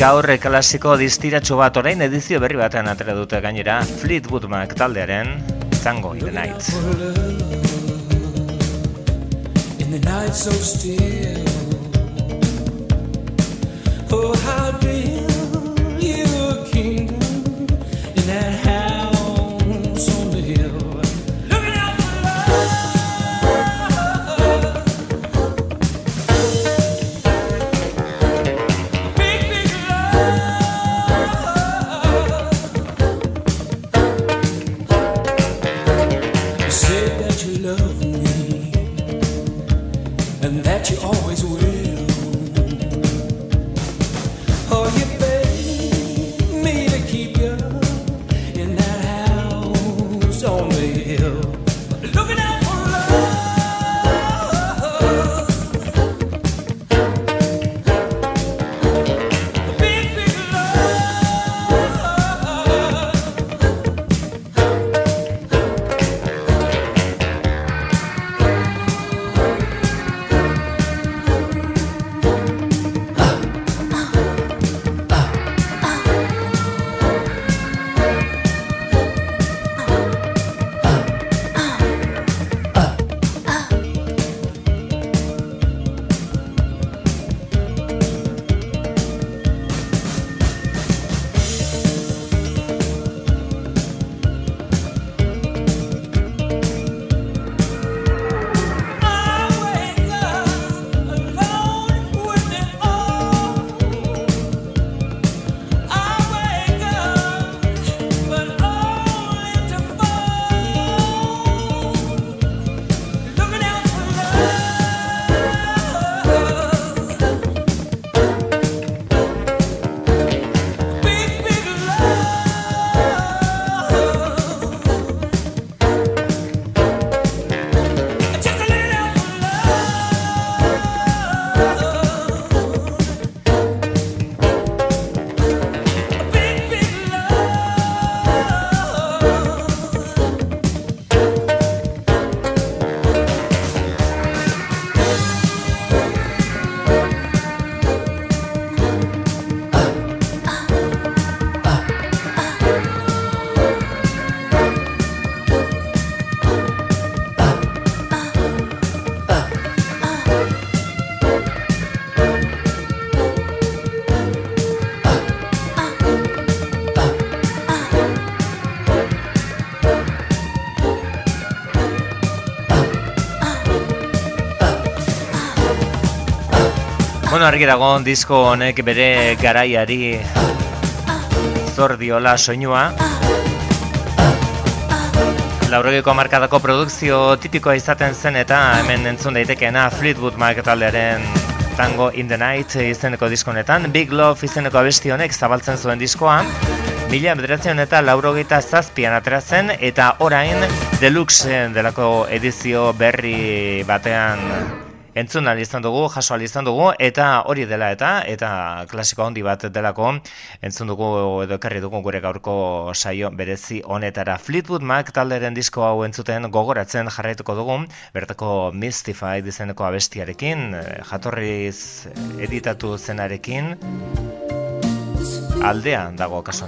Gaur klasiko distiratxo bat orain edizio berri batean atera dute gainera Fleetwood Mac taldearen Tango in the Night. in the night so still. Oh, how build Bueno, argi dago disko honek bere garaiari zor diola soinua. Laurogeko markadako produkzio tipikoa izaten zen eta hemen entzun daitekeena Fleetwood Mac taldearen Tango in the Night izeneko disko honetan. Big Love izeneko abesti honek zabaltzen zuen diskoa. Mila bederatzen eta laurogeita zazpian atera zen eta orain deluxe delako edizio berri batean entzun ahal izan dugu, jaso ahal izan dugu, eta hori dela eta, eta klasiko handi bat delako, entzun dugu edo ekarri dugu gure gaurko saio berezi honetara. Fleetwood Mac talderen disko hau entzuten gogoratzen jarraituko dugu, bertako Mystified izeneko abestiarekin, eh, jatorriz editatu zenarekin, aldean dago kasu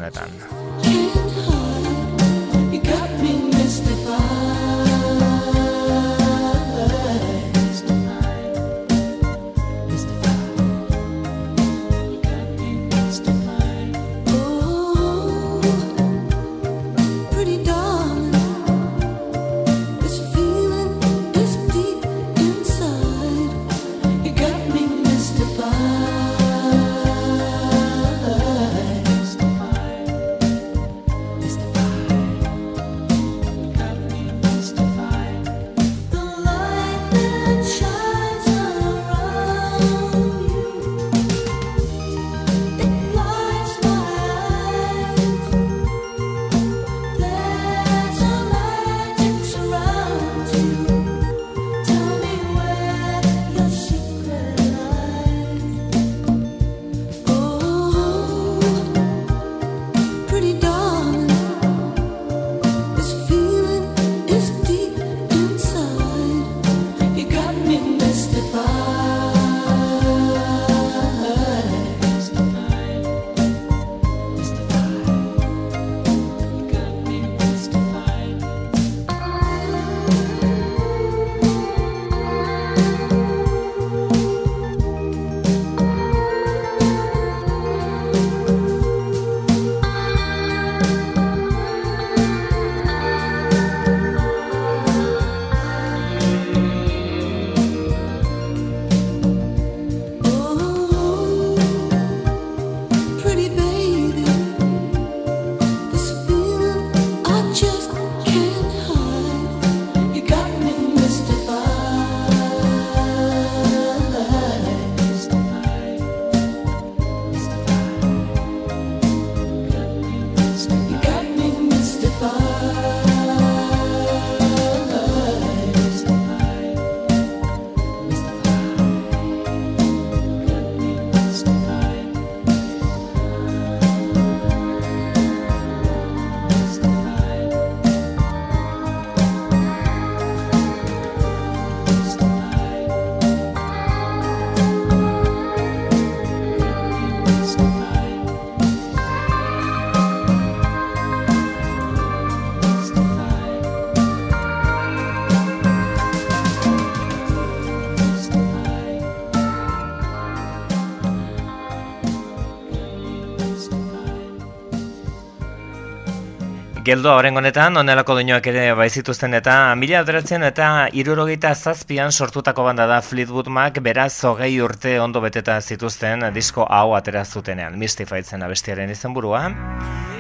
Geldoa horren honetan, onelako doinoak ere baizituzten eta mila adratzen eta irurogeita zazpian sortutako banda da Fleetwood Mac, beraz hogei urte ondo beteta zituzten disko hau atera zutenean, Mystifietzen abestiaren izenburua.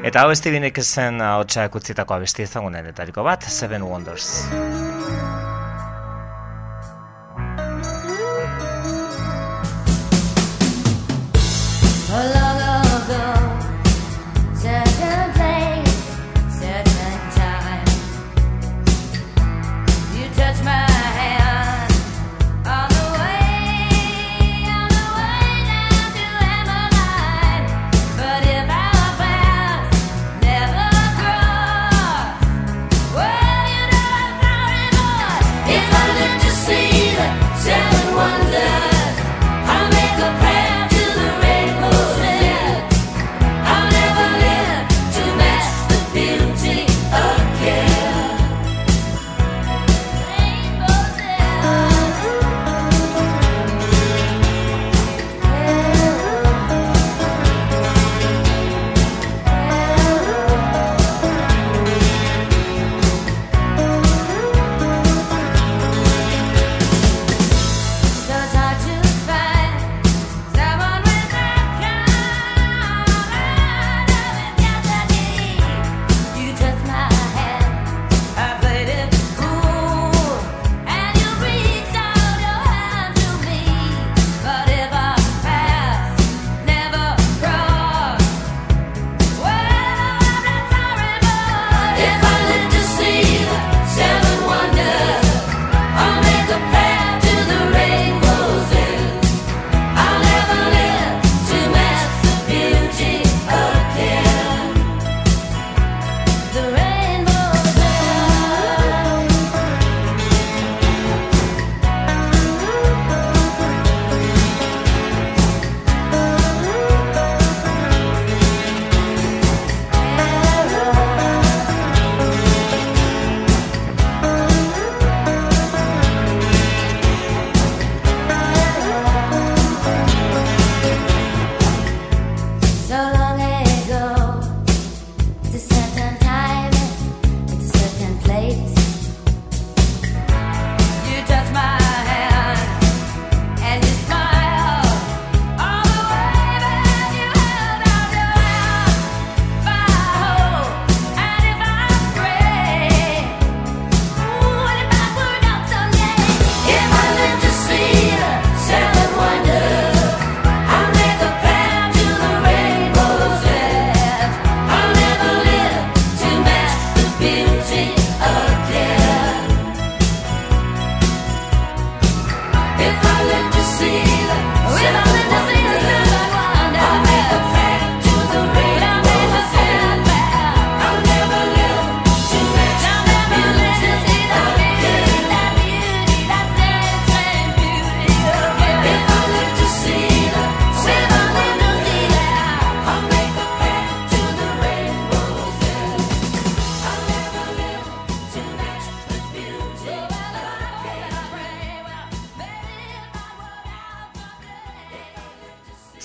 Eta hau estibinek zen hotxak utzitako abesti ezagunenetariko bat, Seven Wonders.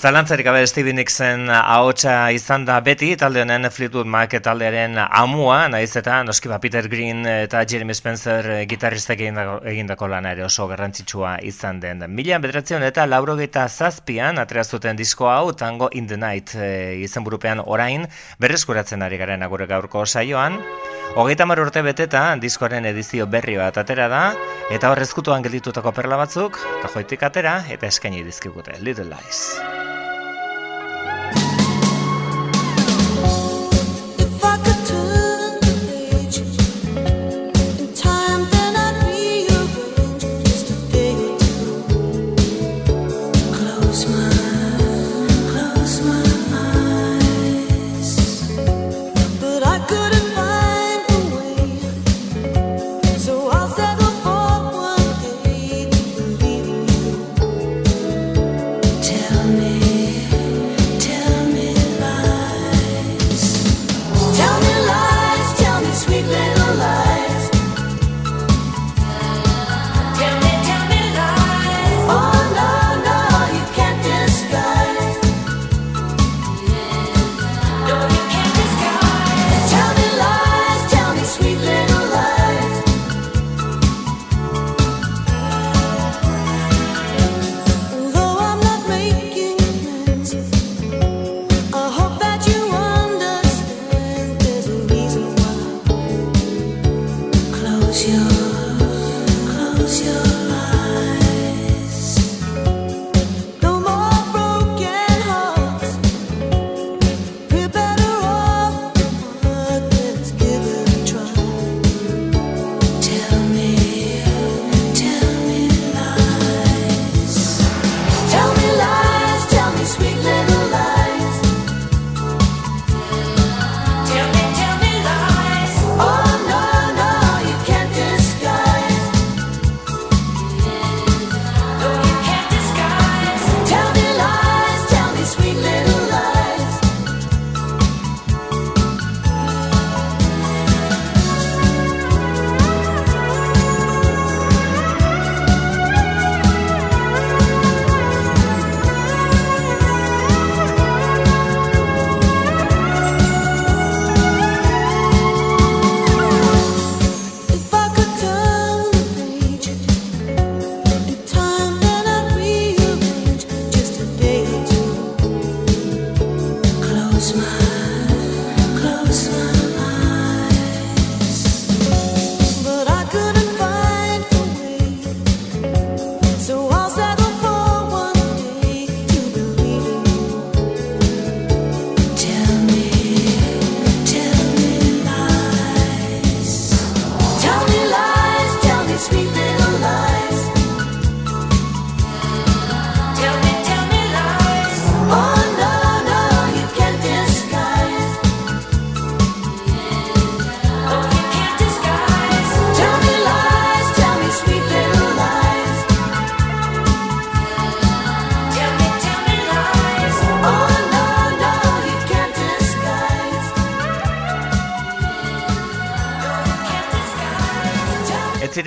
Zalantzarik gabe Stevie Nixen eh, ahotsa izan da beti, talde honen Fleetwood Mac taldearen amua, naiz eta noski ba Peter Green eta Jeremy Spencer eh, gitarristak egindako, egindako lana ere oso garrantzitsua izan den. Mila bederatzen eta laurogeita zazpian atreazuten disko hau Tango in the Night e, izenburupean orain berreskuratzen ari garen agure gaurko saioan. Hogeita mar urte beteta diskoaren edizio berri bat atera da, eta horrezkutuan gelditutako perla batzuk, kajoitik atera eta eskaini dizkigute, Little Lies.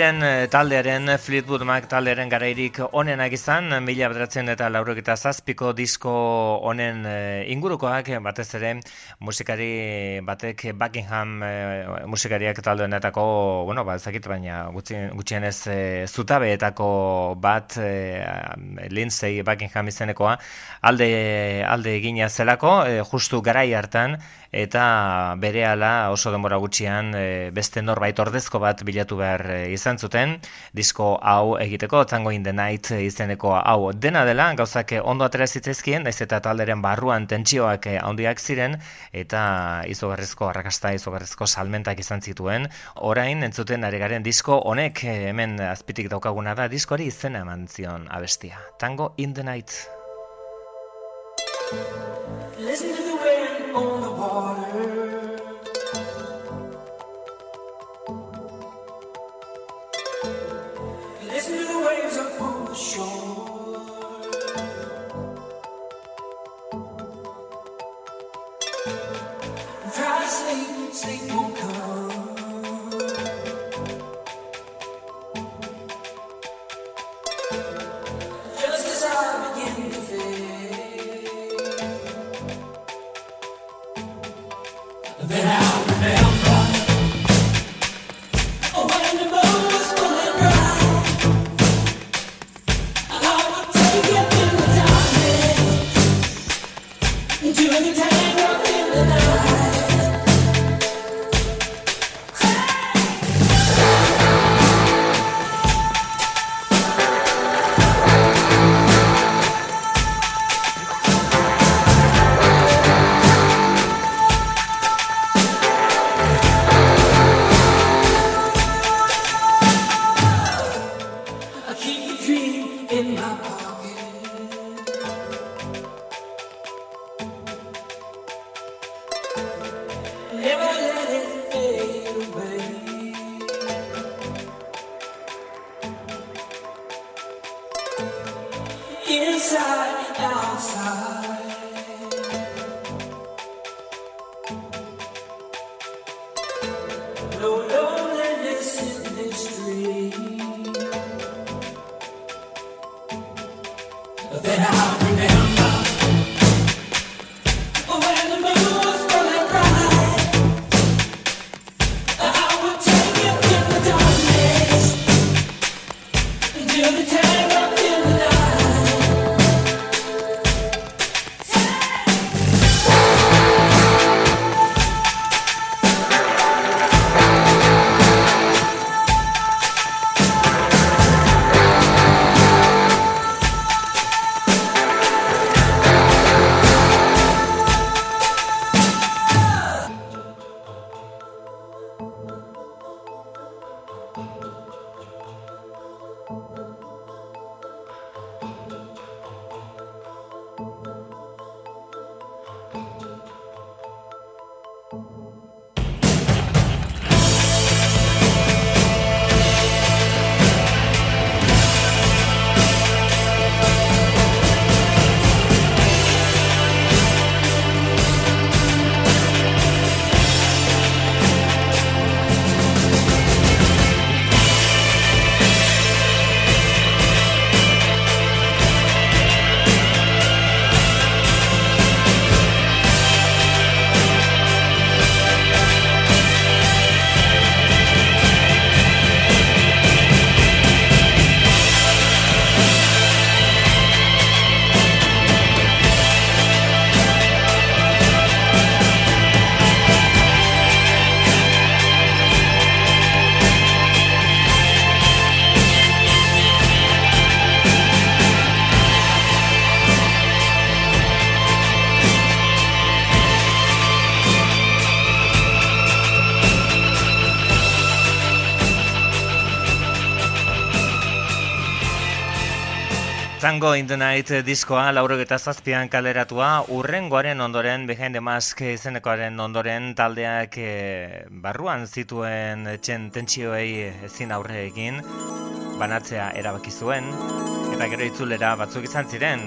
ziren eh, taldearen Fleetwood Mac taldearen garairik onenak izan, mila bederatzen eta lauroketa zazpiko disko honen eh, ingurukoak, batez ere musikari batek Buckingham eh, musikariak taldeonetako, bueno, ba, ezakit, baina gutxienez e, zutabeetako bat e, Lindsay Buckingham izenekoa alde, alde egina zelako, e, justu garai hartan, eta berehala oso denbora gutxian e, beste norbait ordezko bat bilatu behar e, izan zuten. Disko hau egiteko Tango in the Night izeneko hau. Dena dela gauzak ondo atera zitzaizkien naiz eta talderen barruan tentsioak e, handiak ziren eta izugarrizko arrakasta izugarrizko salmentak izan zituen. Orain entzuten ari garen disko honek e, hemen azpitik daukaguna da diskori izena eman zion abestia. Tango in the Night. Listen to the more. Tango in the Night diskoa laurogeta zazpian kaleratua, urrengoaren ondoren, Behind the Mask izenekoaren ondoren taldeak eh, barruan zituen txen tentsioei ezin aurre egin, banatzea erabaki zuen, eta gero itzulera batzuk izan ziren,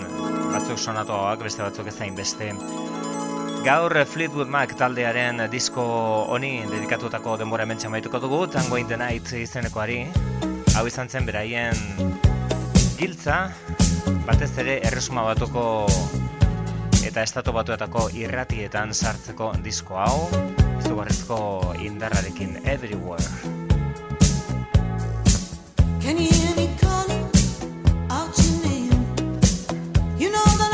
batzuk sonatuagoak, beste batzuk ezain beste. Gaur Fleetwood Mac taldearen disko honi dedikatutako denbora hemen txamaituko dugu, Tango in the Night izenekoari. Hau izan zen beraien giltza, batez ere erresuma batuko eta estatu batuetako irratietan sartzeko disko hau, izugarrizko indarrarekin everywhere. Can you hear me calling out your name? You know that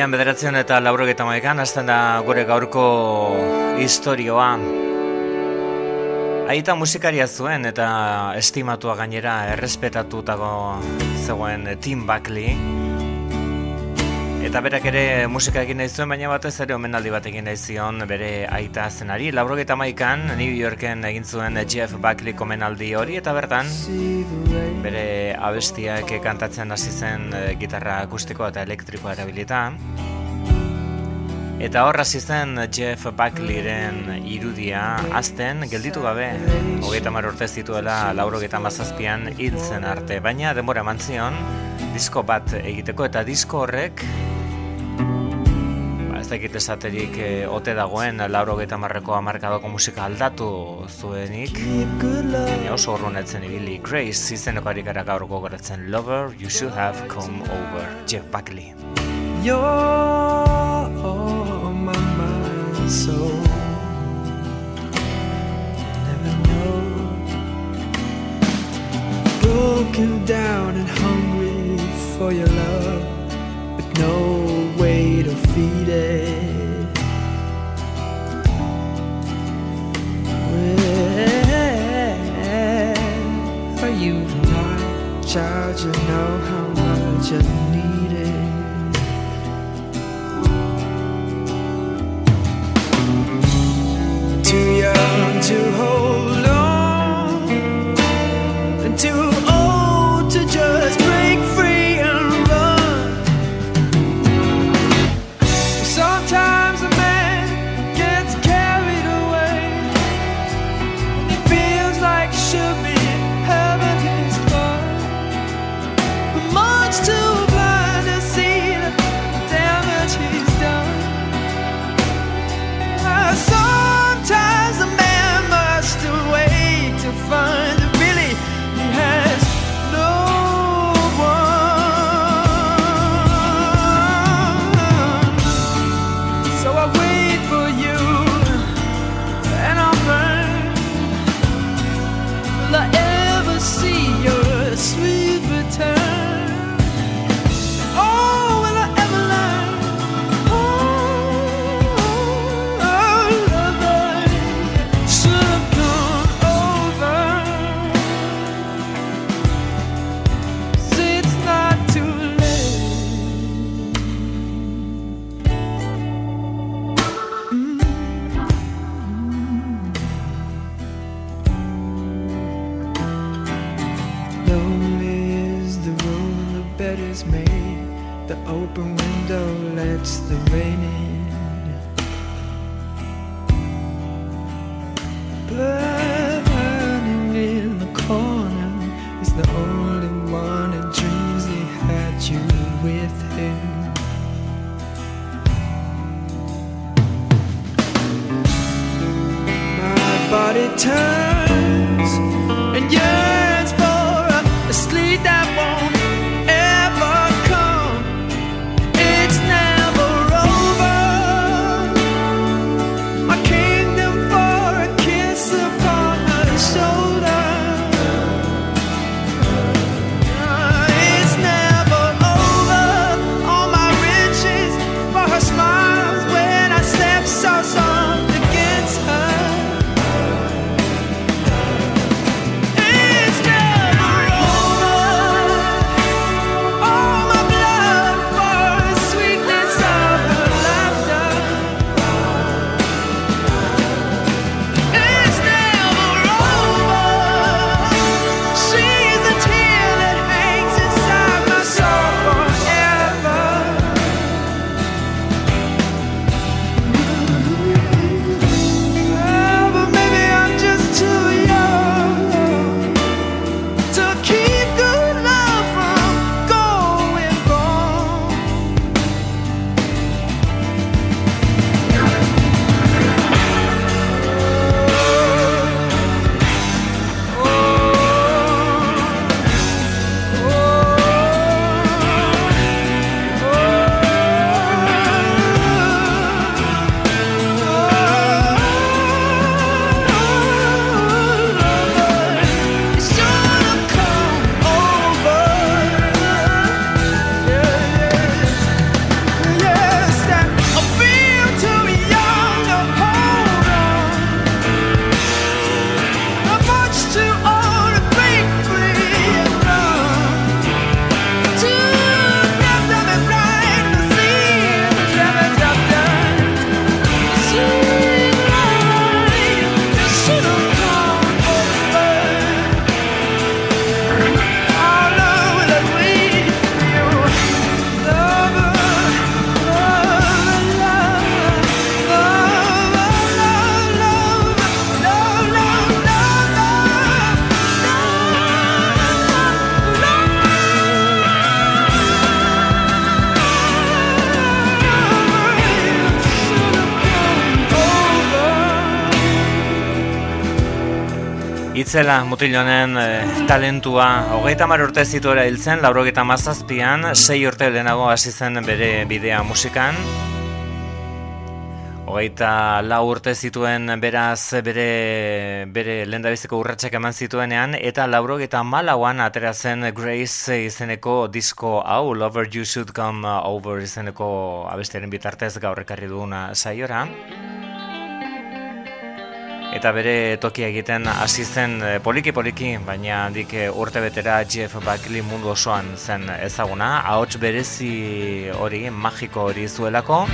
Bilean bederatzen eta laurogeta maekan, hasten da gure gaurko historioa. Aita musikaria zuen eta estimatua gainera errespetatutako zegoen Tim Buckley. Eta berak ere musika egin nahi zuen, baina batez ere omenaldi bat egin nahi zion bere aita zenari. Laurogeta maikan, New Yorken egin zuen Jeff Buckley omenaldi hori, eta bertan bere abestiak kantatzen hasi zen eh, gitarra akustikoa eta elektrikoa erabilita. Eta hor hasi Jeff Buckleyren irudia azten gelditu gabe. Hogeita mar urte zituela laurogeta mazazpian hil zen arte, baina denbora mantzion disko bat egiteko eta disko horrek dakit esaterik e, ote dagoen lauro geta marreko amarkadoko musika aldatu zuenik. Baina oso horronetzen ibili. Grace izeneko arikara gaurko goratzen Lover, You Should Have Come Over. Jeff Buckley. You're on my mind so Never know. Broken down and hungry for your love But no defeated. Where are you not, child? You know how much I need it. Too young to hold on. Too itzela mutilonen e, talentua. Hogeita mar urte zituera hiltzen, laurogeita mazazpian, sei urte lehenago hasi zen bere bidea musikan. Hogeita lau urte zituen beraz bere, bere lendabiziko urratsak eman zituenean, eta laurogeita malauan atera zen Grace izeneko disko hau, Lover You Should Come Over izeneko abestiaren bitartez gaur ekarri duguna saiora. Eta bere tokia egiten hasi zen eh, poliki-poliki, baina handik eh, urte betera Jeff Buckley mundu osoan zen ezaguna, ahots berezi hori, magiko hori zuelako,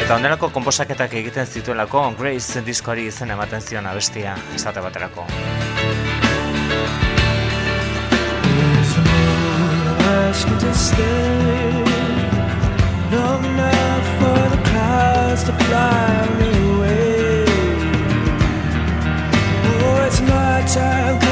eta ondelako konposaketak egiten zituelako Grace diskoari izen ematen zion abestia, esate baterako. long enough for the clouds to fly me time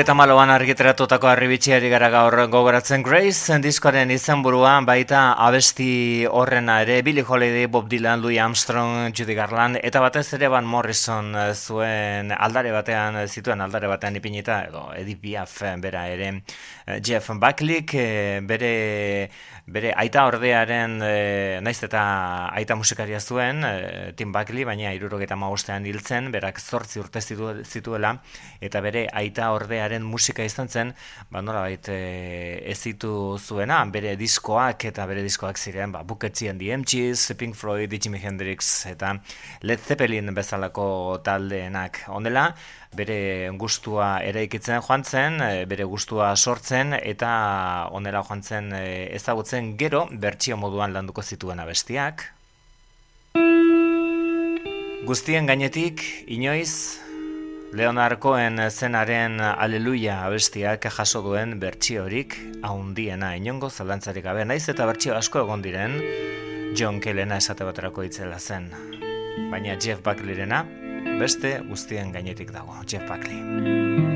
Laurogeta maloan argiteratutako arribitxiari gara gaur gogoratzen. Grace diskoaren izenburua baita abesti horrena ere Billy Holiday, Bob Dylan, Louis Armstrong, Judy Garland eta batez ere Van Morrison eh, zuen aldare batean zituen aldare batean ipinita edo Edith Piaf eh, bera ere. Eh, Jeff Buckley eh, bere bere aita ordearen e, naiz eta aita musikaria zuen e, Tim Buckley baina 75ean hiltzen berak 8 urte zitu, zituela eta bere aita ordearen musika izan zen ba nolabait e, ez zitu zuena bere diskoak eta bere diskoak ziren ba Buketzien The MGs, Pink Floyd, Jimi Hendrix eta Led Zeppelin bezalako taldeenak ondela bere gustua eraikitzen joan zen, e, bere gustua sortzen eta onela joan zen e, ezagutzen gero bertsio moduan landuko zituen abestiak. Guztien gainetik, inoiz, Leonard Cohen zenaren Aleluia abestiak jaso duen bertsiorik haundiena inongo zalantzarik gabe. Naiz eta bertsio asko egon diren, John Kellena esate baterako itzela zen. Baina Jeff Buckley-rena beste guztien gainetik dago, Jeff Buckley.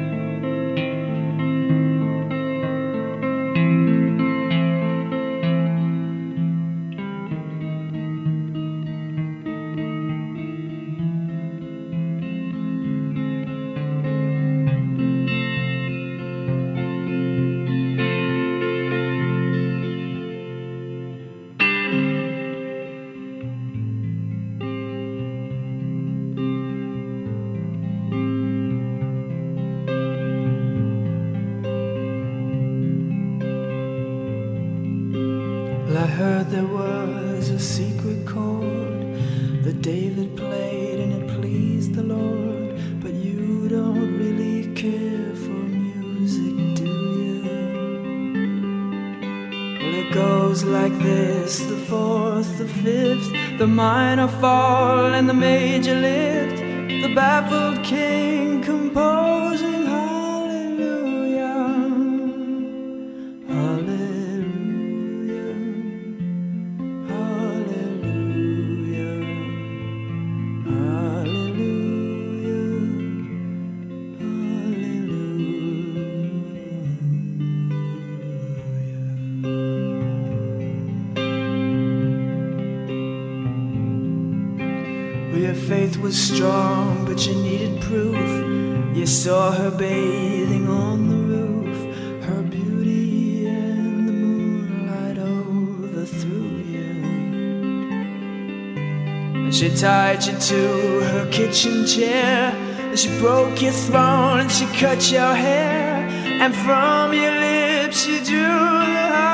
Tied you to her kitchen chair, and she broke your throne, and she cut your hair, and from your lips she drew the hallelujah.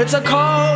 It's a cold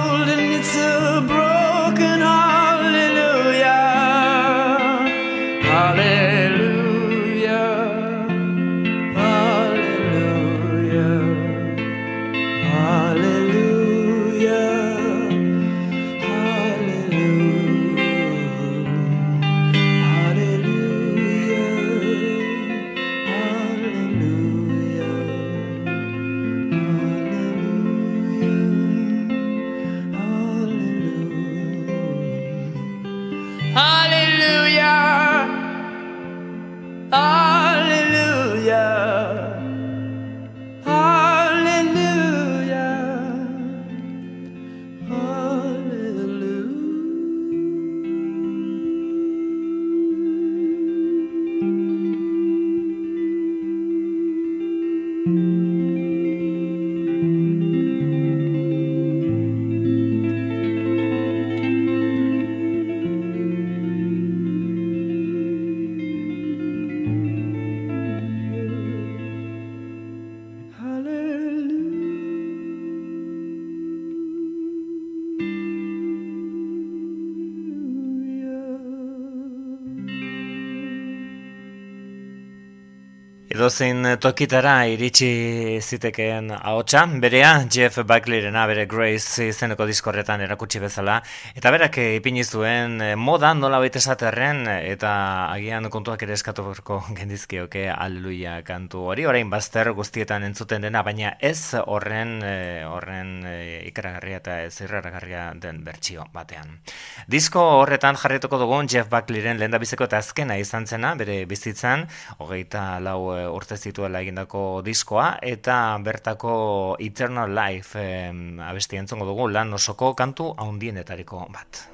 Edozein tokitara iritsi zitekeen ahotsa, berea Jeff Buckley-rena bere Grace izeneko diskorretan erakutsi bezala, eta berak eh, ipini zuen eh, moda nola baita esaterren, eta agian kontuak ere eskatu berko gendizkioke aleluia kantu hori, orain bazter guztietan entzuten dena, baina ez horren eh, horren eh, ikaragarria eta ez irraragarria den bertsio batean. Disko horretan jarrituko dugun Jeff Buckleyren lehendabiziko eta azkena izan zena, bere bizitzan, hogeita lau eh, urte zituela egindako diskoa, eta bertako Eternal Life eh, abesti entzongo dugu lan osoko kantu haundienetariko bat.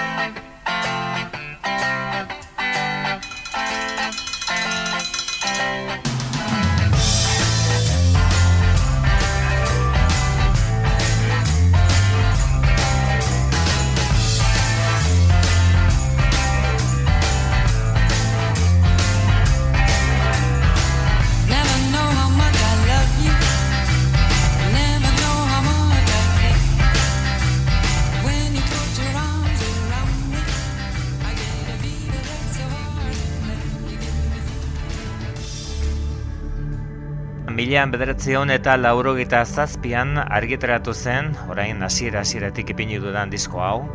Maian bederatzion eta laurogeita zazpian argitaratu zen, orain hasiera hasieratik ipini dudan disko hau.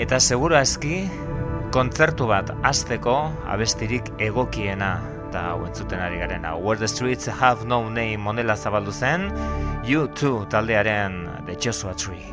Eta seguru aski, kontzertu bat hasteko abestirik egokiena eta hau entzuten ari garena. Where the streets have no name monela zabaldu zen, You Too taldearen The Joshua Tree.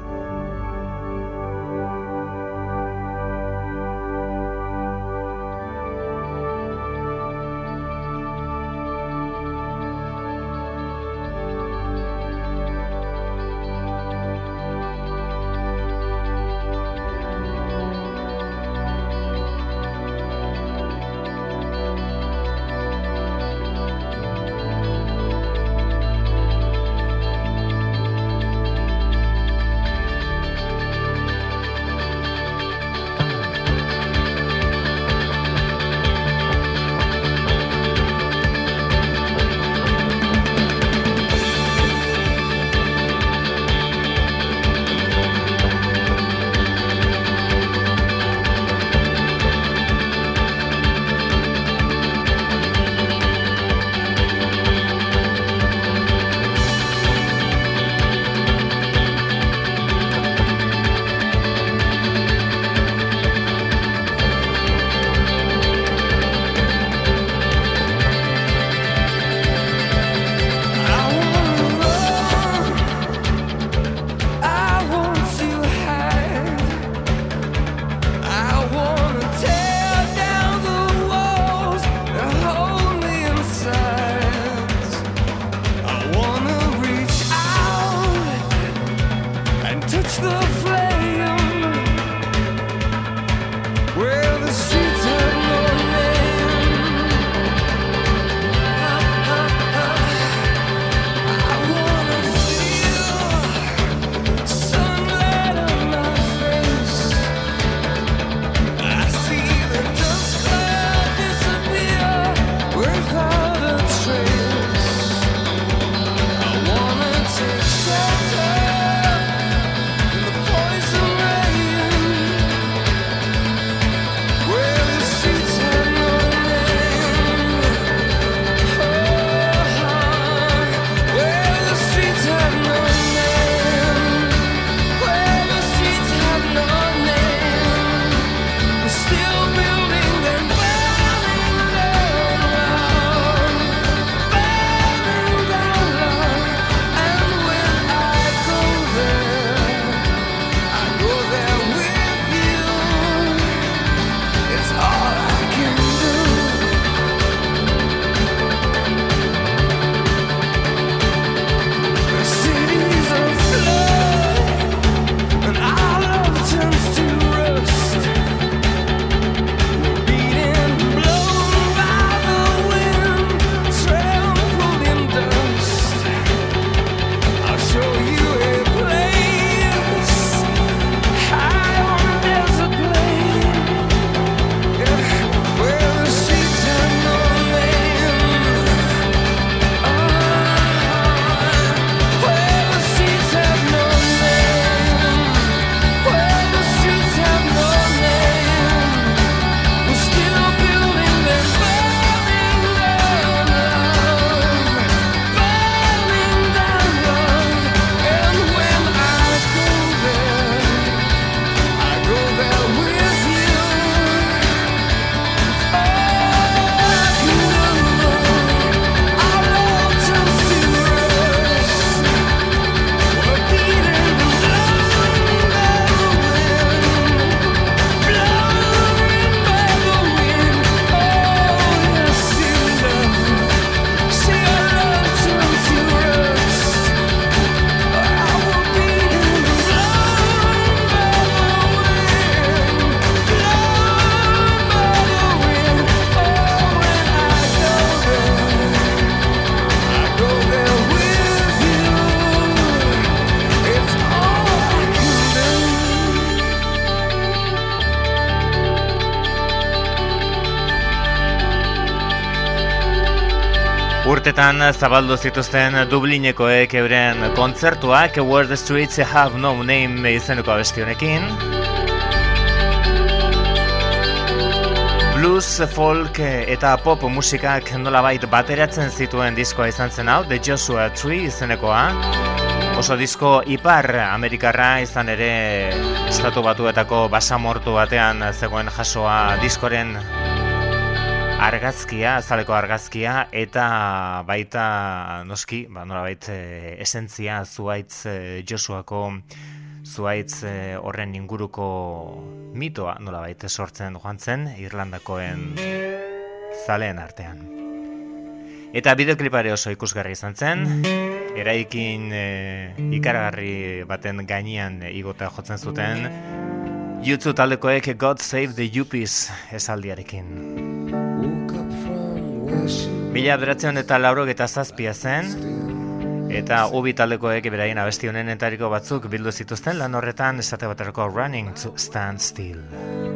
Urtetan zabaldu zituzten Dublinekoek euren kontzertuak Where the Streets Have No Name izeneko abesti honekin. Blues, folk eta pop musikak nolabait bateratzen zituen diskoa izan zen hau, The Joshua Tree izenekoa. Oso disko ipar Amerikarra izan ere estatu batuetako basamortu batean zegoen jasoa diskoren argazkia, azaleko argazkia, eta baita noski, ba, nolabait e, esentzia zuaitz e, Josuako zuaitz e, horren inguruko mitoa nolabait sortzen joan zen Irlandakoen zaleen artean. Eta bideoklipare oso ikusgarri izan zen, eraikin e, ikaragarri baten gainean igota jotzen zuten, YouTube taldekoek God Save the Yuppies esaldiarekin. Mila beratzen eta laurok eta zazpia zen, eta ubi taldekoek beraien abesti honenetariko batzuk bildu zituzten lan horretan esate baterako Running to Stand Still.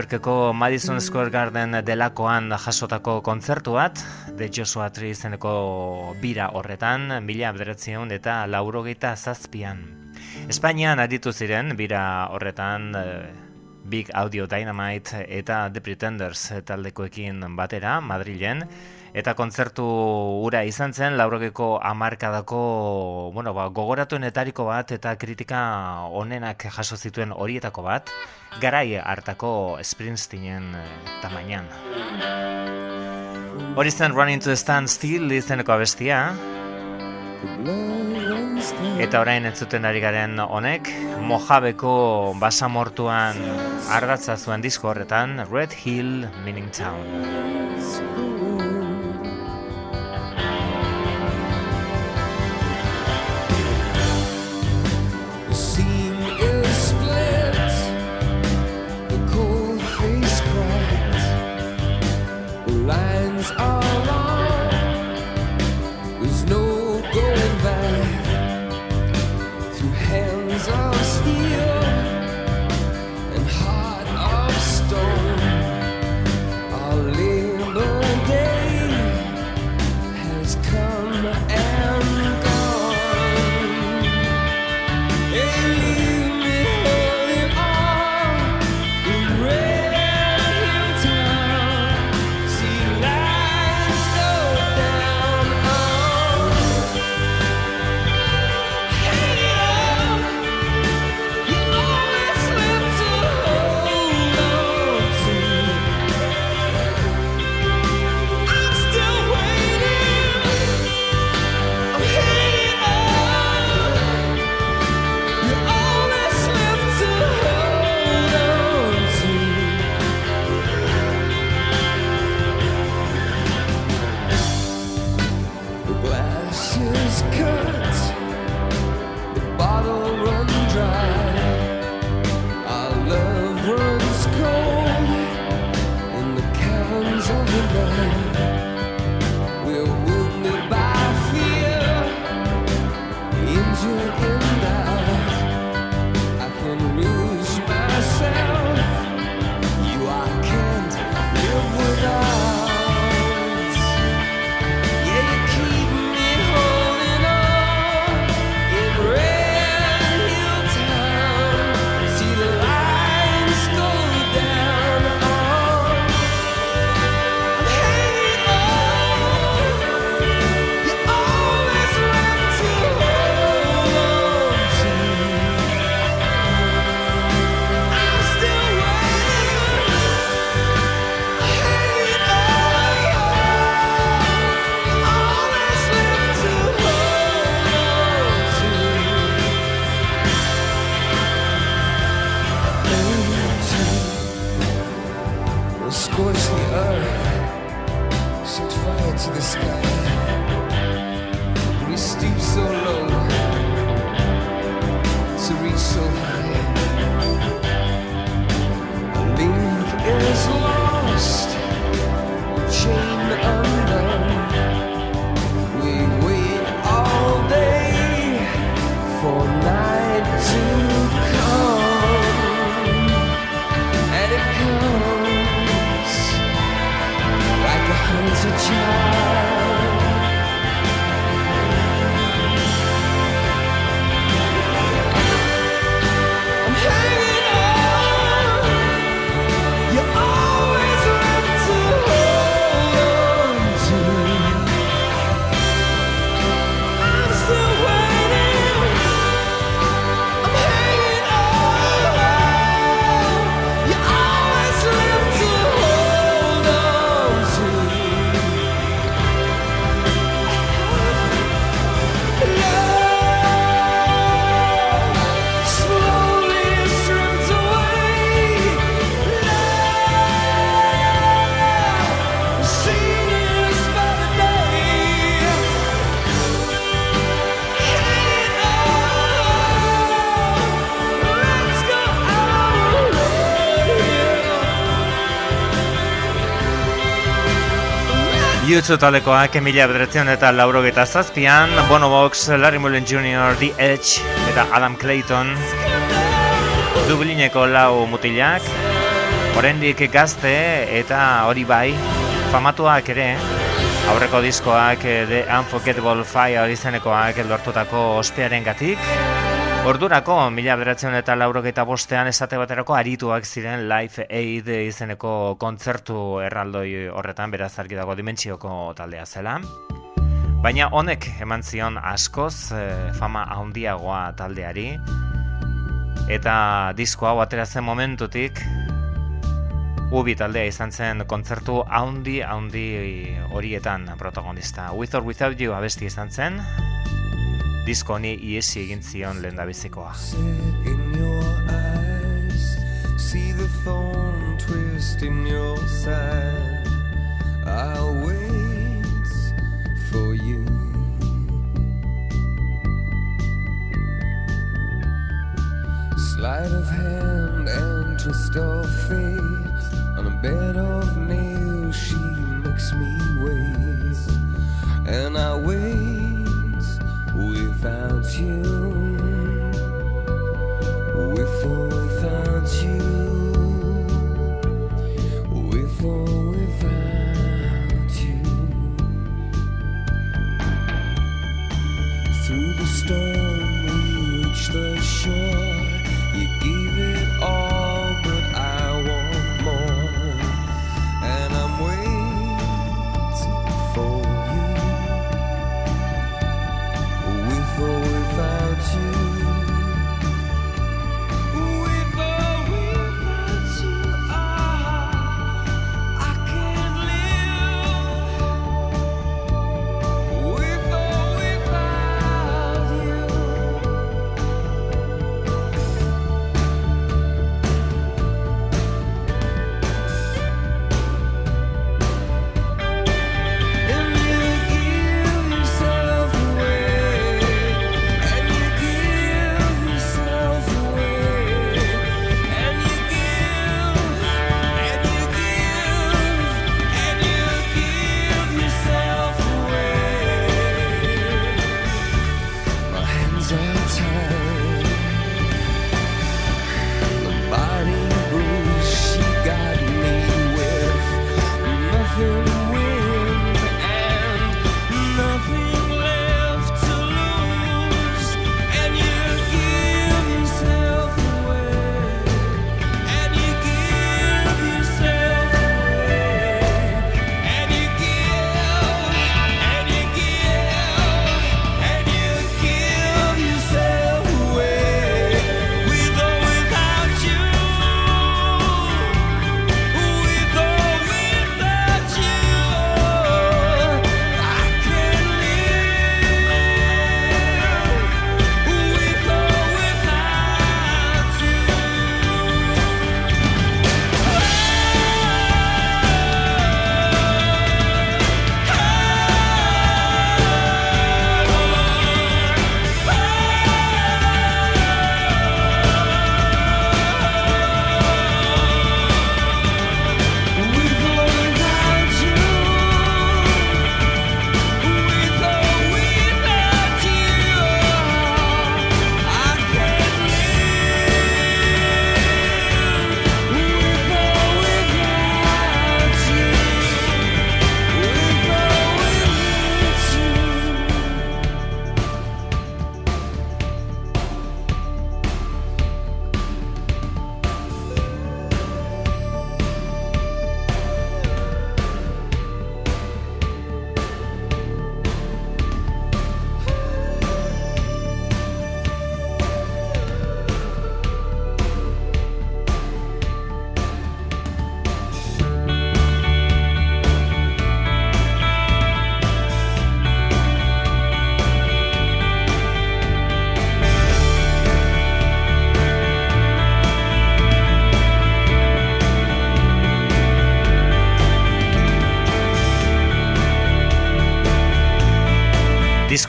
Yorkeko Madison Square Garden delakoan jasotako kontzertu bat, The Joshua Tree izeneko bira horretan, mila bederatzion eta laurogeita zazpian. Espainian aritu ziren bira horretan eh, Big Audio Dynamite eta The Pretenders taldekoekin batera, Madrilen, eta kontzertu ura izan zen laurogeko hamarkadako bueno, ba, gogoratuenetariko bat eta kritika onenak jaso zituen horietako bat, garai hartako Springsteenen eh, tamainan. Hori zen Running to the Stand Still izeneko abestia, Eta orain entzuten ari garen honek, Mojabeko basamortuan ardatza zuen disko horretan, Red Hill Meaning Town. scorch the earth, set fire to the sky. We stoop so low to reach so high. YouTube talekoak emila bederatzen eta laurogeita zazpian, Bonobox, Larry Mullen Jr., The Edge eta Adam Clayton, Dublineko lau mutilak, oraindik gazte eta hori bai, famatuak ere, aurreko diskoak eh, The Unforgettable Fire izenekoak lortutako ospearen gatik, Ordurako, mila beratzen eta laurogeita bostean esate baterako arituak ziren Life Aid izeneko kontzertu erraldoi horretan, beraz argi dago dimentsioko taldea zela. Baina honek eman zion askoz eh, fama handiagoa taldeari, eta disko hau atera zen momentutik, Ubi taldea izan zen kontzertu haundi haundi horietan protagonista. With or Without You abesti izan zen, disko honi iesi egin zion lehendabizikoa. See the thorn of hand and twist of fate. On a bed of nails, she makes me wait. And I wait without you. With or without you.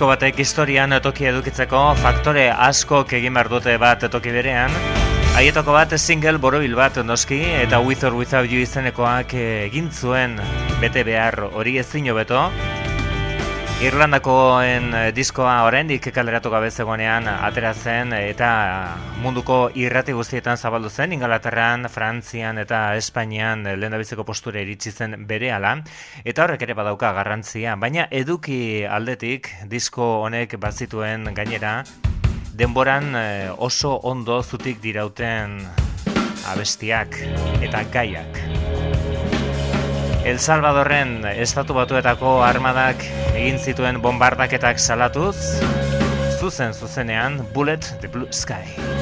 Disko batek historian toki edukitzeko faktore askok egin behar dute bat toki berean. Haietako bat single borobil bat noski eta With or Without You izenekoak egin zuen bete behar hori ezin hobeto. Irlandakoen eh, diskoa oraindik kaleratu gabe zegoenean atera zen eta munduko irrati guztietan zabaldu zen, Ingalaterran, Frantzian eta Espainian lehendabiziko postura iritsi zen berehala eta horrek ere badauka garrantzia, baina eduki aldetik disko honek bazituen gainera denboran eh, oso ondo zutik dirauten abestiak eta gaiak. El Salvadorren estatu batuetako armadak egin zituen bombardaketak salatuz, zuzen zuzenean Bullet the Blue Sky.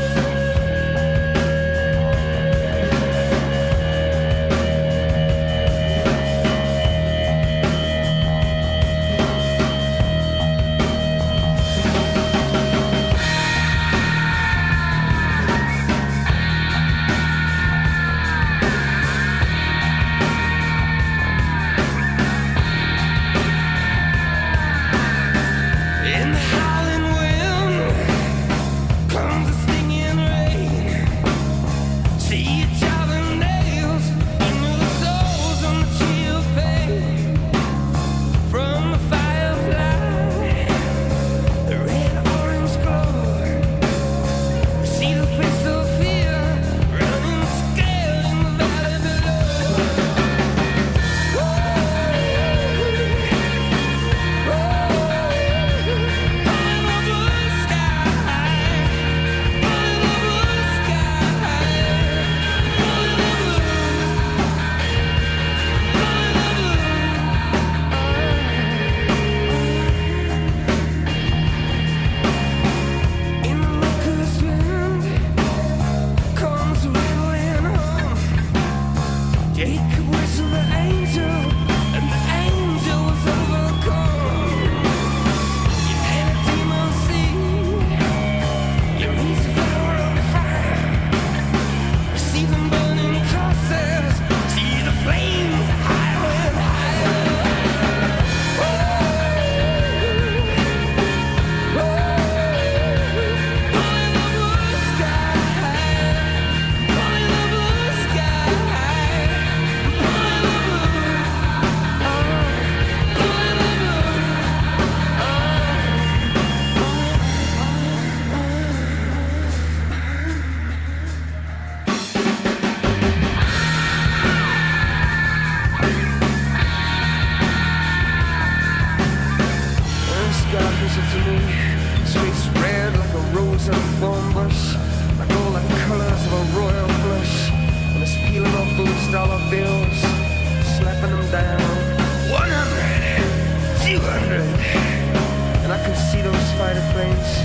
Fighter planes,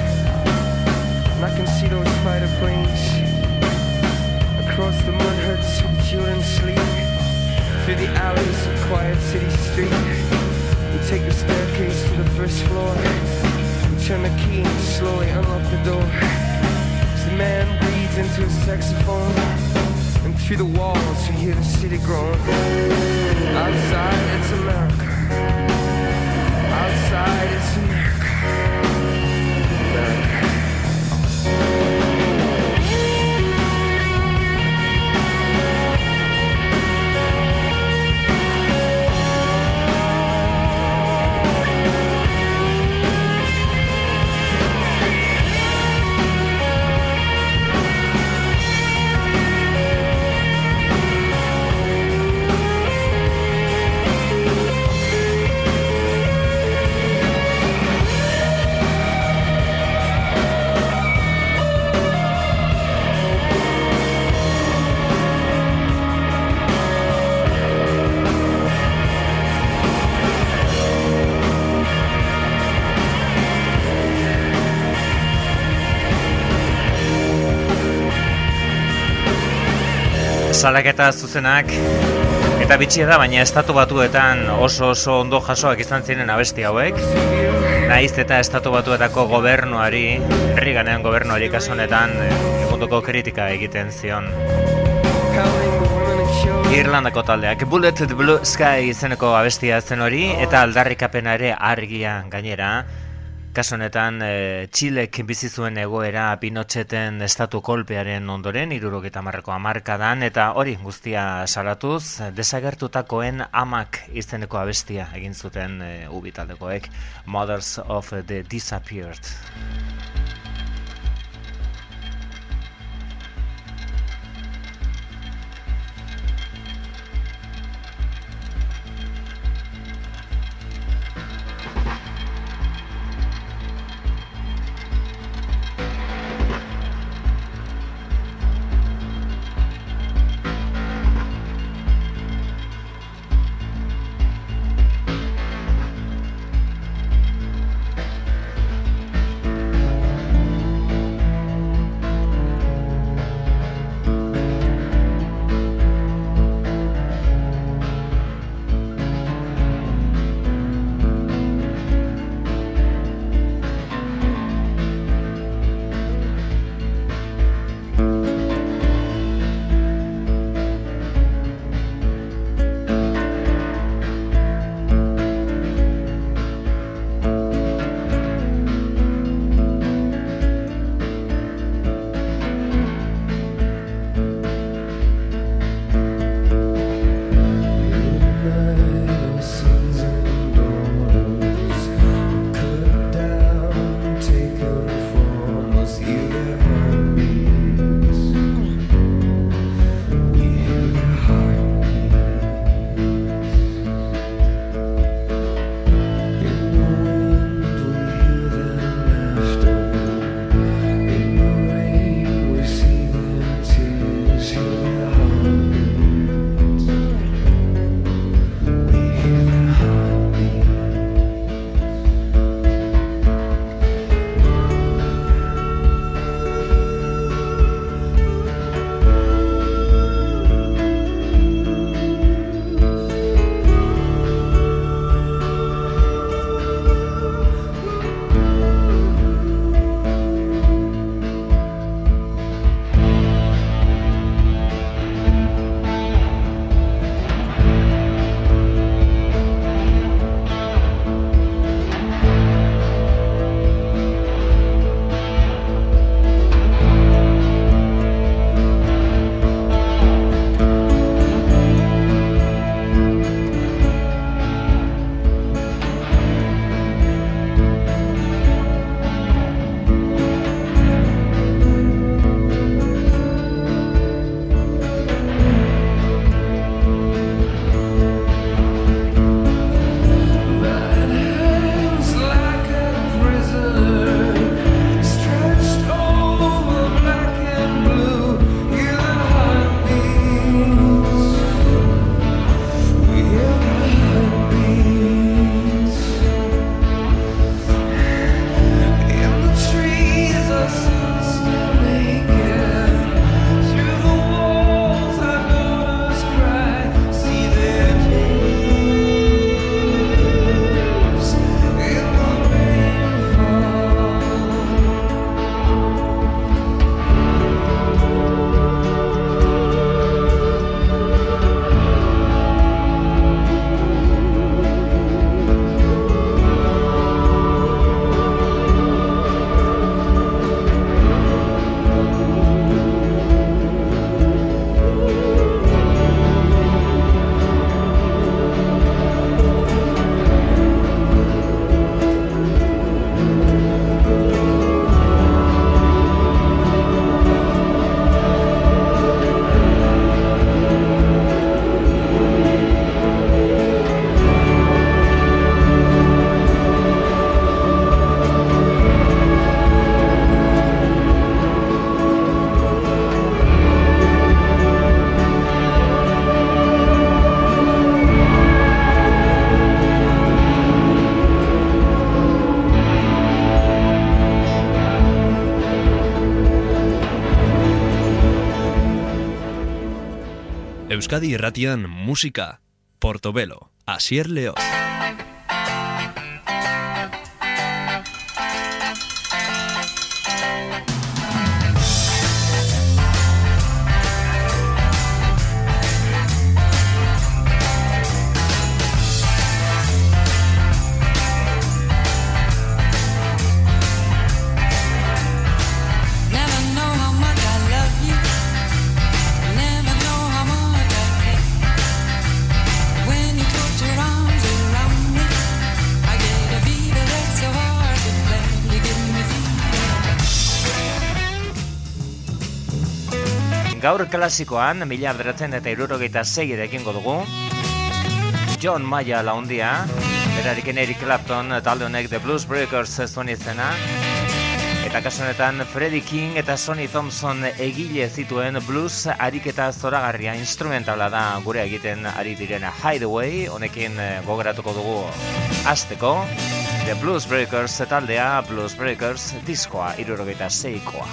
and I can see those fighter planes across the mud huts with children sleep, through the alleys of quiet city street. We take the staircase to the first floor. We turn the key and slowly unlock the door. As the man breathes into his saxophone, and through the walls we hear the city groan. Outside it's America. Outside it's America. America. Salaketa zuzenak eta bitxia da, baina estatu batuetan oso oso ondo jasoak izan ziren abesti hauek. Naiz eta estatu batuetako gobernuari, herri ganean gobernuari kasu honetan eh, egunduko kritika egiten zion. Irlandako taldeak Bullet Blue Sky izeneko abestia zen hori eta aldarrikapena ere argia gainera. Kasu honetan, e, Txilek bizi zuen egoera Pinocheten estatu kolpearen ondoren, irurogeta marreko amarkadan, eta hori guztia salatuz, desagertutakoen amak izeneko abestia egin zuten e, ubitaldekoek, Mothers of the Disappeared. Euskadi irratian musika, Portobelo, Asier Leo. Gaur klasikoan, mila bederatzen eta irurogeita zei ere ekingo dugu. John Maya laundia, berarekin Eric Clapton talde honek The Blues Breakers zuen izena. Eta kasu honetan Freddie King eta Sonny Thompson egile zituen blues ariketa zoragarria instrumentala da gure egiten ari direna Hideaway, honekin eh, gogoratuko dugu asteko. The Blues Breakers taldea, Blues Breakers diskoa, irurogeita seikoa.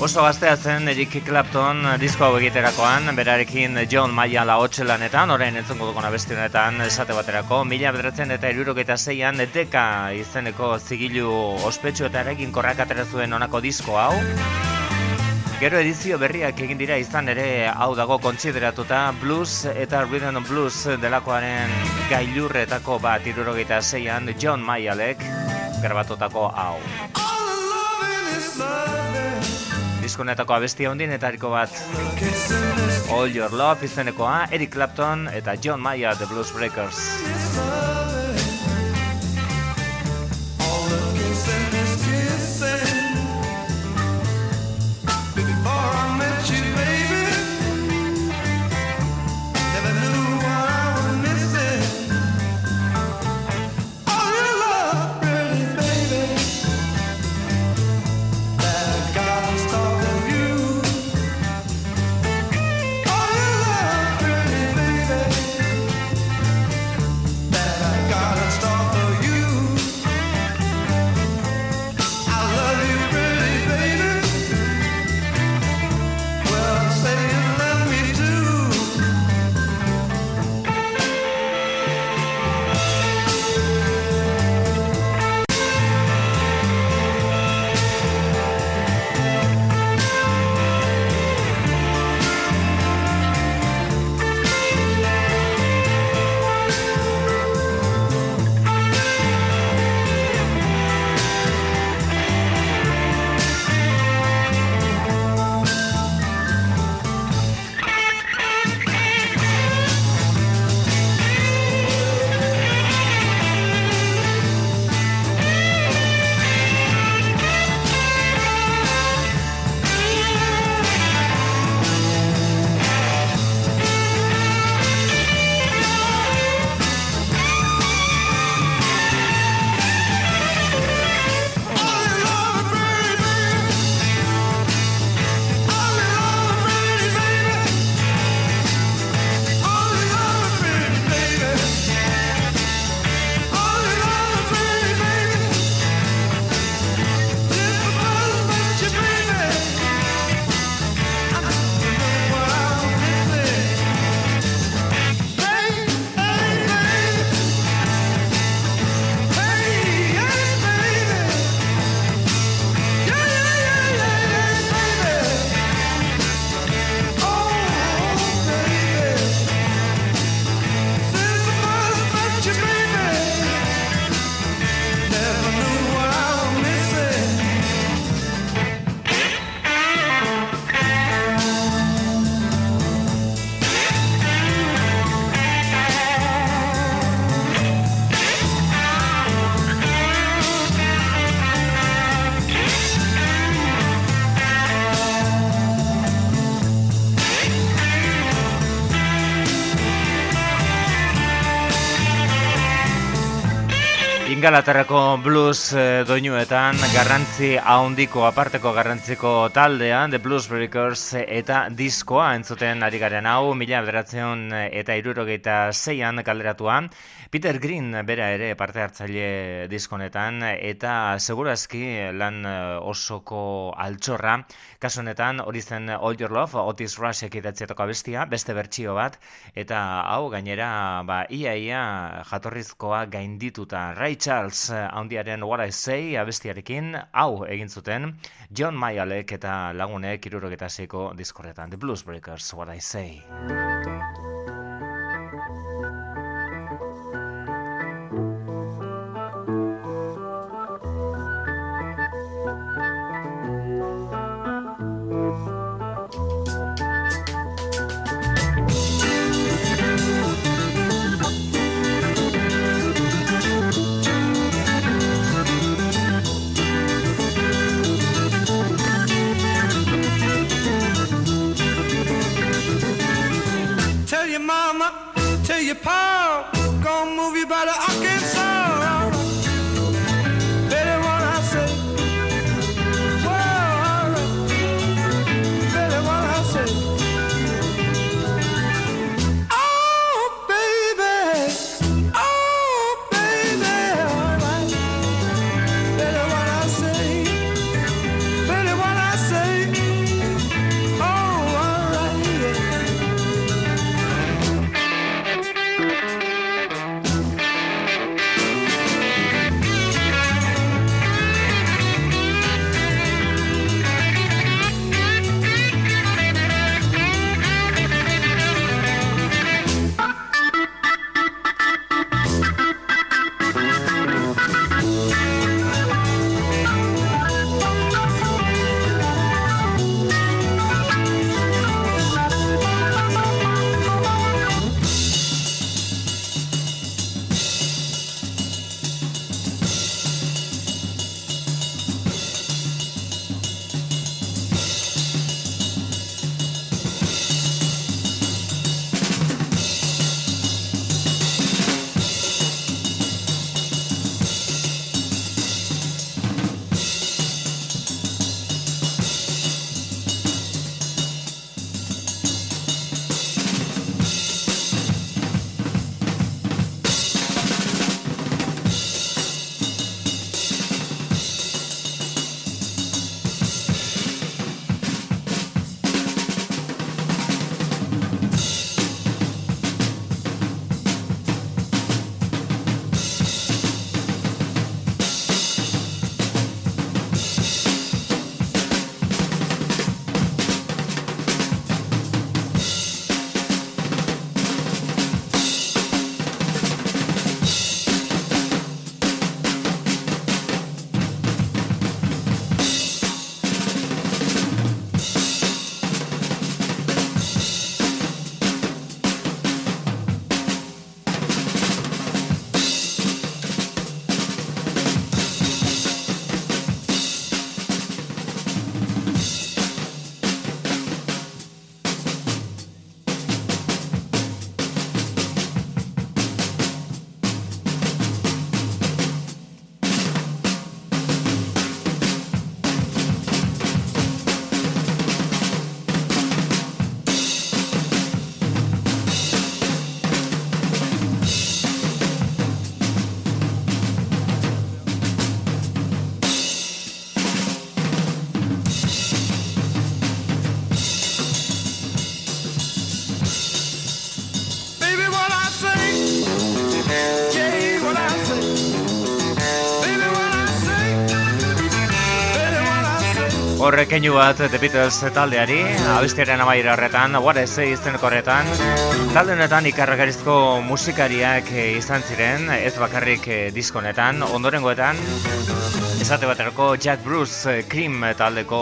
Oso gaztea zen Eric Clapton disko hau egiterakoan, berarekin John Maia lahotxe lanetan, orain entzungo dugun abesti honetan esate baterako, mila bederatzen eta irurogeita zeian deka izeneko zigilu ospetsu eta erekin korrak zuen honako disko hau. Gero edizio berriak egin dira izan ere hau dago kontsideratuta blues eta rhythm and blues delakoaren gailurretako bat irurogeita zeian John Mayalek grabatutako hau. Diskonetako abestia hundienetariko bat. All Your Love izenekoa Eric Clapton eta John Mayer The Blues Breakers Ingalaterrako blues eh, doinuetan garrantzi ahondiko aparteko garrantziko taldean The Blues Breakers eta diskoa entzuten ari garen hau mila bederatzeon eta irurogeita zeian kaleratua Peter Green bera ere parte hartzaile diskonetan eta segurazki lan eh, osoko altxorra. Kasu honetan hori zen All Your Love Otis Rushek idatzietako abestia beste bertsio bat eta hau gainera ba ia ia jatorrizkoa gaindituta. Ray Charles eh, handiaren What I Say abestiarekin hau egin zuten John Mayalek eta lagunek irurogeta seiko diskorretan The Blues Breakers What I Say tell your pa, gonna move you by the Horrek keinu bat The Beatles taldeari, abestiaren amaiera horretan, What I Say izeneko horretan. Talde honetan ikarragarizko musikariak eh, izan ziren, ez bakarrik eh, diskonetan, ondorengoetan, esate baterako Jack Bruce eh, Cream taldeko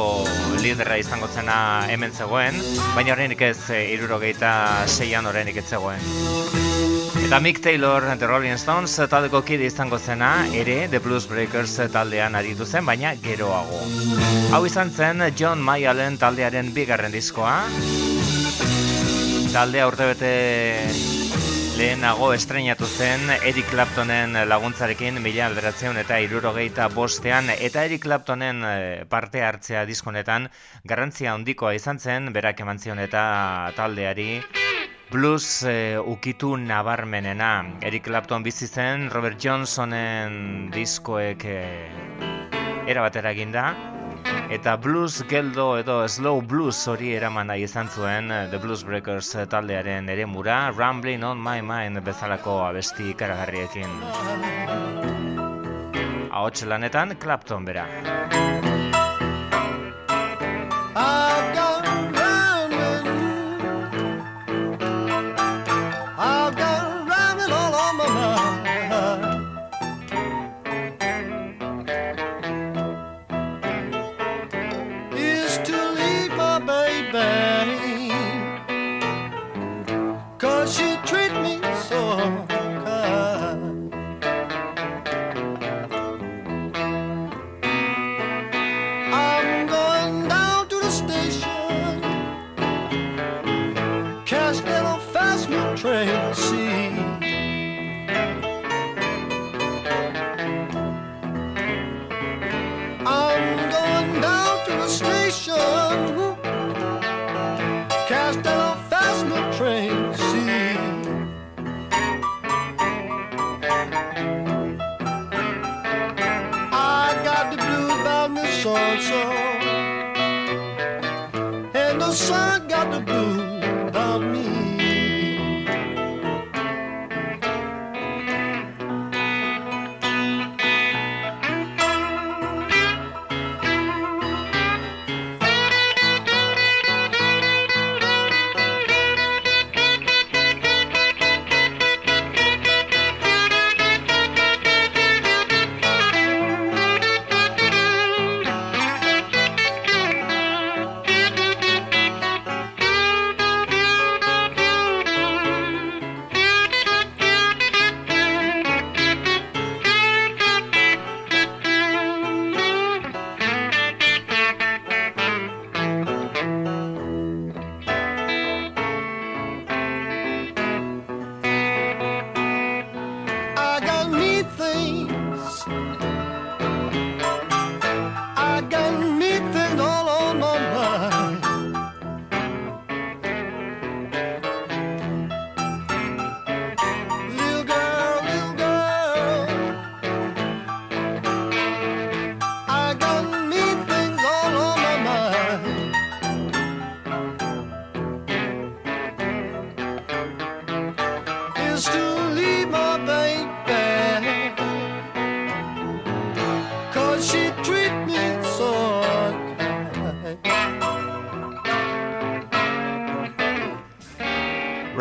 lidera izango zena hemen zegoen, baina horrenik ez irurogeita seian horrenik ez zegoen. Eta Mick Taylor, The Rolling Stones taldeko kide izango zena, ere The Blues Breakers taldean aritu zen, baina geroago. Hau izan zen John Mayalen taldearen bigarren diskoa. Taldea urtebete Lehenago estrenatu zen Eric Claptonen laguntzarekin mila alderatzeun eta irurogeita bostean eta Eric Claptonen eh, parte hartzea diskonetan garrantzia handikoa izan zen berak eman zion eta taldeari blues eh, ukitu nabarmenena. Eric Clapton bizi zen Robert Johnsonen diskoek eh, era batera eginda eta blues geldo edo slow blues hori eraman nahi izan zuen eh, The Blues Breakers taldearen eremura Rambling on my mind bezalako abesti ikaragarriekin. Ahots lanetan Clapton bera. I've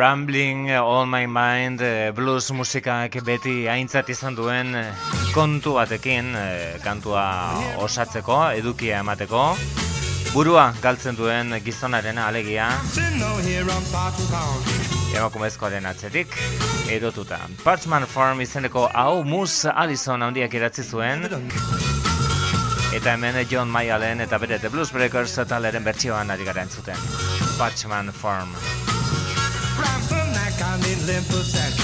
Rambling on my mind eh, blues musikak beti aintzat izan duen eh, kontu batekin eh, kantua osatzeko, edukia emateko. Burua galtzen duen gizonaren alegia emakumezkoaren atzetik edotuta. Parchman Farm izeneko hau Mus Allison handiak idatzi zuen eta hemen John Mayalen eta bere The Blues Breakers taleren bertsioan ari gara entzuten. Parchman Farm. I'm lymphocytes.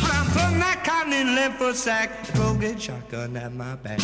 Plum plum that cotton in lymphocyte. Go shotgun at my back.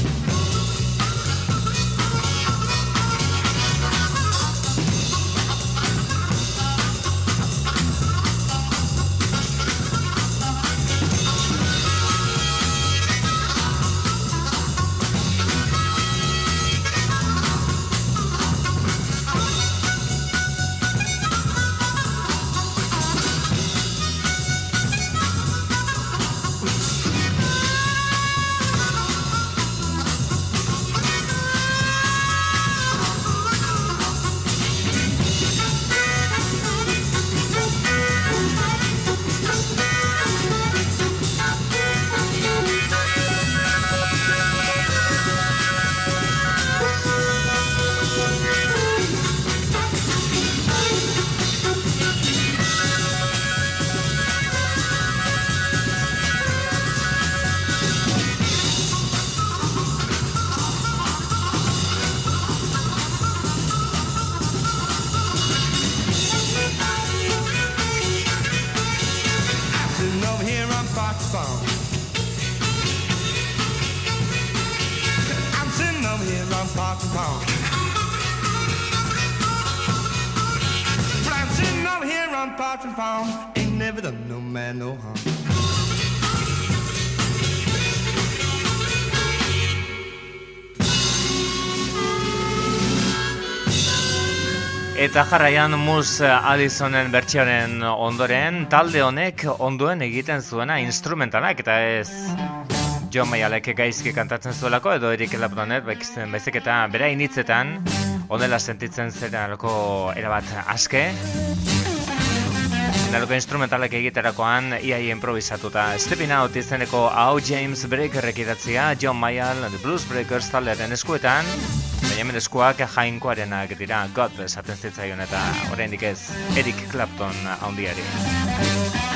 Eta jarraian Mus Allisonen bertsioaren ondoren, talde honek onduen egiten zuena instrumentalak, eta ez John Mayalek gaizki kantatzen zuelako, edo Eric Claptonet, baizik eta bera initzetan, onela sentitzen zerako erabat aske, Naloko instrumentalak egiterakoan iaia improvisatuta. Stepping Out izeneko hau James Breakerrek idatzia, John Mayall, The Blues Breakers taldearen eskuetan, baina hemen eskuak jainkoarenak dira, God esaten zitzaion eta oraindik ez, Eric Clapton haundiari.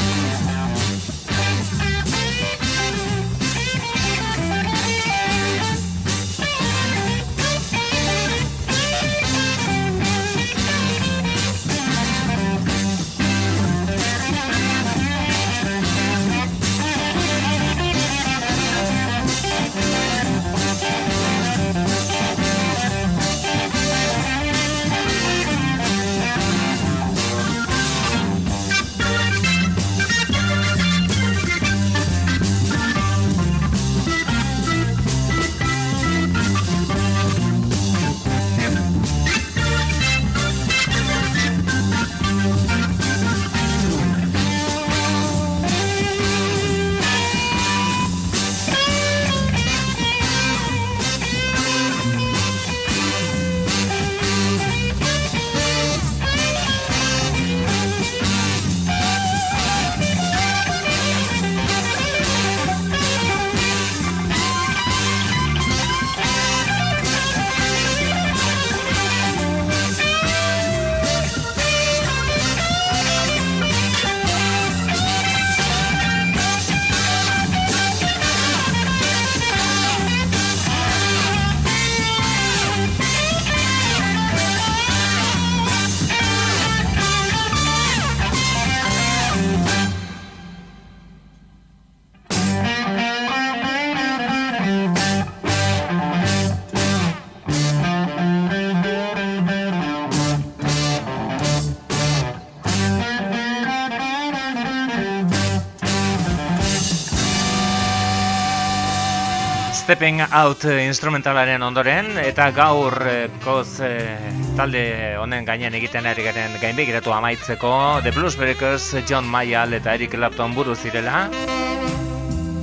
Stepping Out instrumentalaren ondoren eta gaur eh, koz eh, talde honen gainean egiten ari garen gainbegiratu amaitzeko The Blues Breakers, John Mayall eta Eric Clapton buru zirela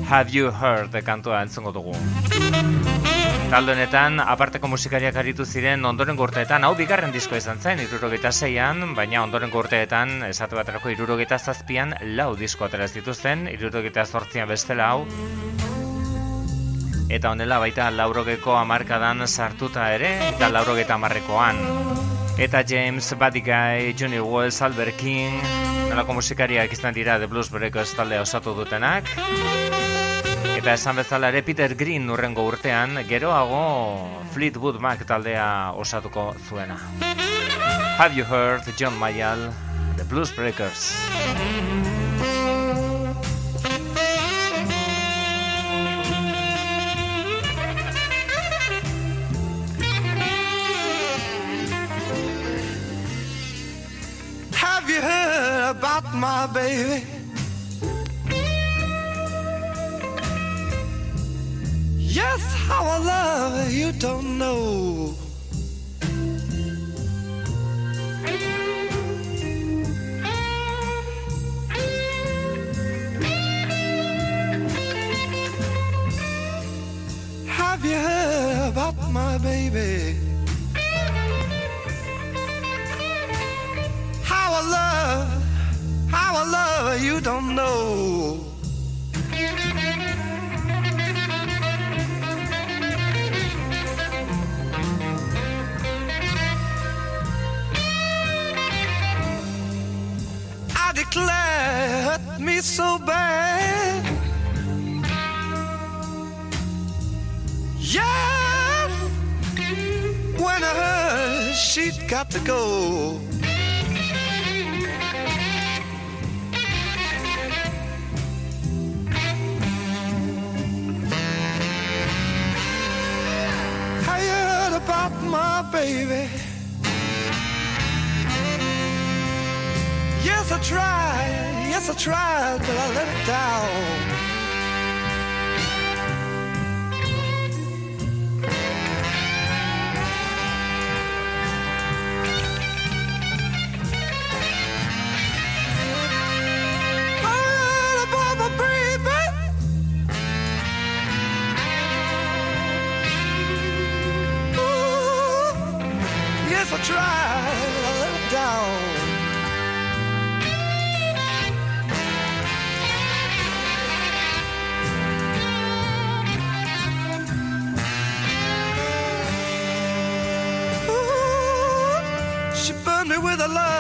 Have You Heard kantua entzungo dugu. Talde honetan, aparteko musikariak aritu ziren ondoren urteetan, hau bigarren disko izan zen, irurogeita zeian, baina ondoren urteetan, esatu baterako irurogeita zazpian, lau disko dituzten, irurogeita zortzian bestela hau, eta honela baita laurogeko amarkadan sartuta ere, eta laurogeta amarrekoan. Eta James, Guy, Johnny Wells, Albert King, nolako musikariak izan dira The Blues Breakers talde osatu dutenak. Eta esan bezala ere Peter Green urrengo urtean, geroago Fleetwood Mac taldea osatuko zuena. Have you heard John Mayall, The Blues Breakers? You heard about my baby? Yes, how I love you don't know. Have you heard about my baby? I love, how I love you don't know. I declare, hurt me so bad. Yes, when I heard she'd got to go. got my baby. Yes, I tried, yes, I tried, but I let it down. the love.